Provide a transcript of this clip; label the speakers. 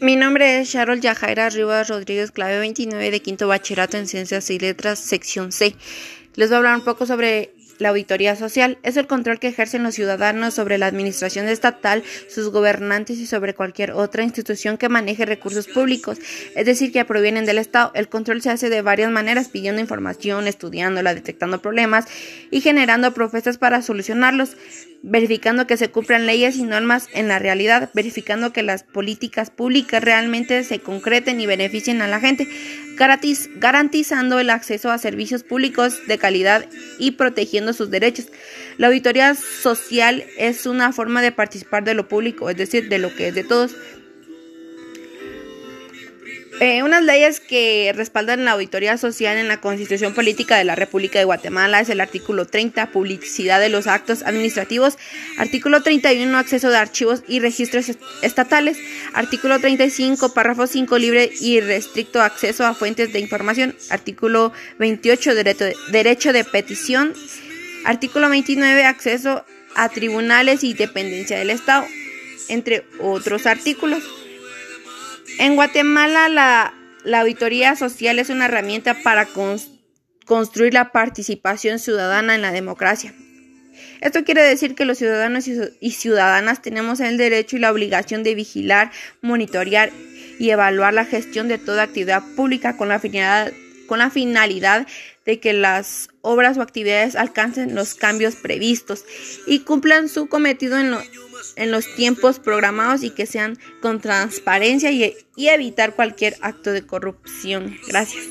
Speaker 1: Mi nombre es Sharon Yajaira Rivas Rodríguez, clave 29 de quinto bachillerato en Ciencias y Letras, sección C. Les voy a hablar un poco sobre la auditoría social es el control que ejercen los ciudadanos sobre la administración estatal, sus gobernantes y sobre cualquier otra institución que maneje recursos públicos, es decir, que provienen del Estado. El control se hace de varias maneras, pidiendo información, estudiándola, detectando problemas y generando propuestas para solucionarlos verificando que se cumplan leyes y normas en la realidad, verificando que las políticas públicas realmente se concreten y beneficien a la gente, garantizando el acceso a servicios públicos de calidad y protegiendo sus derechos. La auditoría social es una forma de participar de lo público, es decir, de lo que es de todos, eh, unas leyes que respaldan la auditoría social en la Constitución Política de la República de Guatemala es el artículo 30, publicidad de los actos administrativos, artículo 31, acceso de archivos y registros estatales, artículo 35, párrafo 5, libre y restricto acceso a fuentes de información, artículo 28, derecho de, derecho de petición, artículo 29, acceso a tribunales y dependencia del Estado, entre otros artículos. En Guatemala la, auditoría social es una herramienta para construir la participación ciudadana en la democracia. Esto quiere decir que los ciudadanos y ciudadanas tenemos el derecho y la obligación de vigilar, monitorear y evaluar la gestión de toda actividad pública con la finalidad, con la finalidad de que las obras o actividades alcancen los cambios previstos y cumplan su cometido en, lo, en los tiempos programados y que sean con transparencia y, y evitar cualquier acto de corrupción. Gracias.